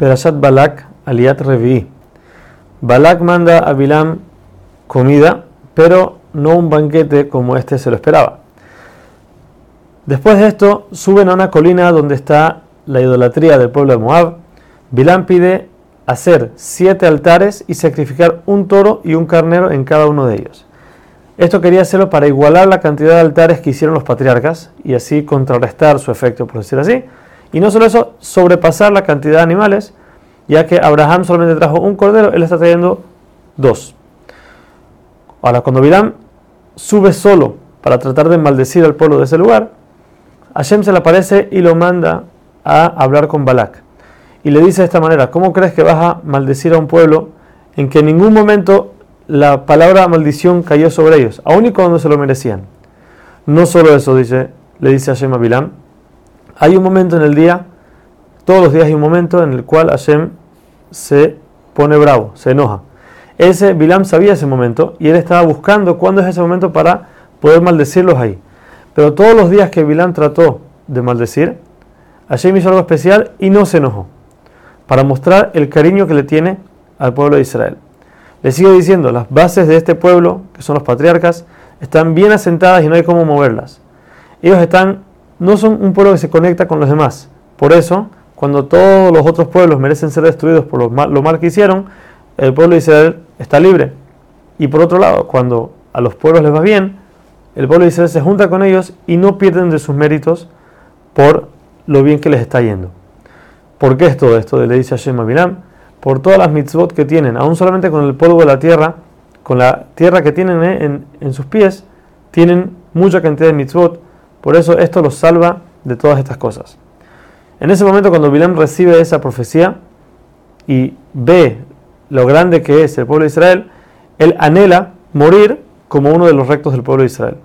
Perashat Balak Aliat Revi. Balak manda a Bilam comida, pero no un banquete como este se lo esperaba. Después de esto, suben a una colina donde está la idolatría del pueblo de Moab. Bilam pide hacer siete altares y sacrificar un toro y un carnero en cada uno de ellos. Esto quería hacerlo para igualar la cantidad de altares que hicieron los patriarcas y así contrarrestar su efecto, por decir así. Y no solo eso, sobrepasar la cantidad de animales, ya que Abraham solamente trajo un cordero, él está trayendo dos. Ahora, cuando Bilam sube solo para tratar de maldecir al pueblo de ese lugar, Hashem se le aparece y lo manda a hablar con Balak. Y le dice de esta manera, ¿cómo crees que vas a maldecir a un pueblo en que en ningún momento la palabra maldición cayó sobre ellos, aun y cuando se lo merecían? No solo eso, dice, le dice Hashem a Bilam, hay un momento en el día, todos los días hay un momento en el cual Hashem se pone bravo, se enoja. Ese Bilam sabía ese momento y él estaba buscando cuándo es ese momento para poder maldecirlos ahí. Pero todos los días que Bilam trató de maldecir, Hashem hizo algo especial y no se enojó, para mostrar el cariño que le tiene al pueblo de Israel. Le sigo diciendo, las bases de este pueblo, que son los patriarcas, están bien asentadas y no hay cómo moverlas. Ellos están, no son un pueblo que se conecta con los demás. Por eso, cuando todos los otros pueblos merecen ser destruidos por lo mal, que hicieron, el pueblo de Israel está libre. Y por otro lado, cuando a los pueblos les va bien, el pueblo de Israel se junta con ellos y no pierden de sus méritos por lo bien que les está yendo. ¿Por qué es todo esto? Le dice Hashem a por todas las mitzvot que tienen, aún solamente con el polvo de la tierra, con la tierra que tienen eh, en, sus pies, tienen mucha cantidad de mitzvot, por eso esto los salva de todas estas cosas. En ese momento cuando Bilam recibe esa profecía y ve lo grande que es el pueblo de Israel, él anhela morir como uno de los rectos del pueblo de Israel.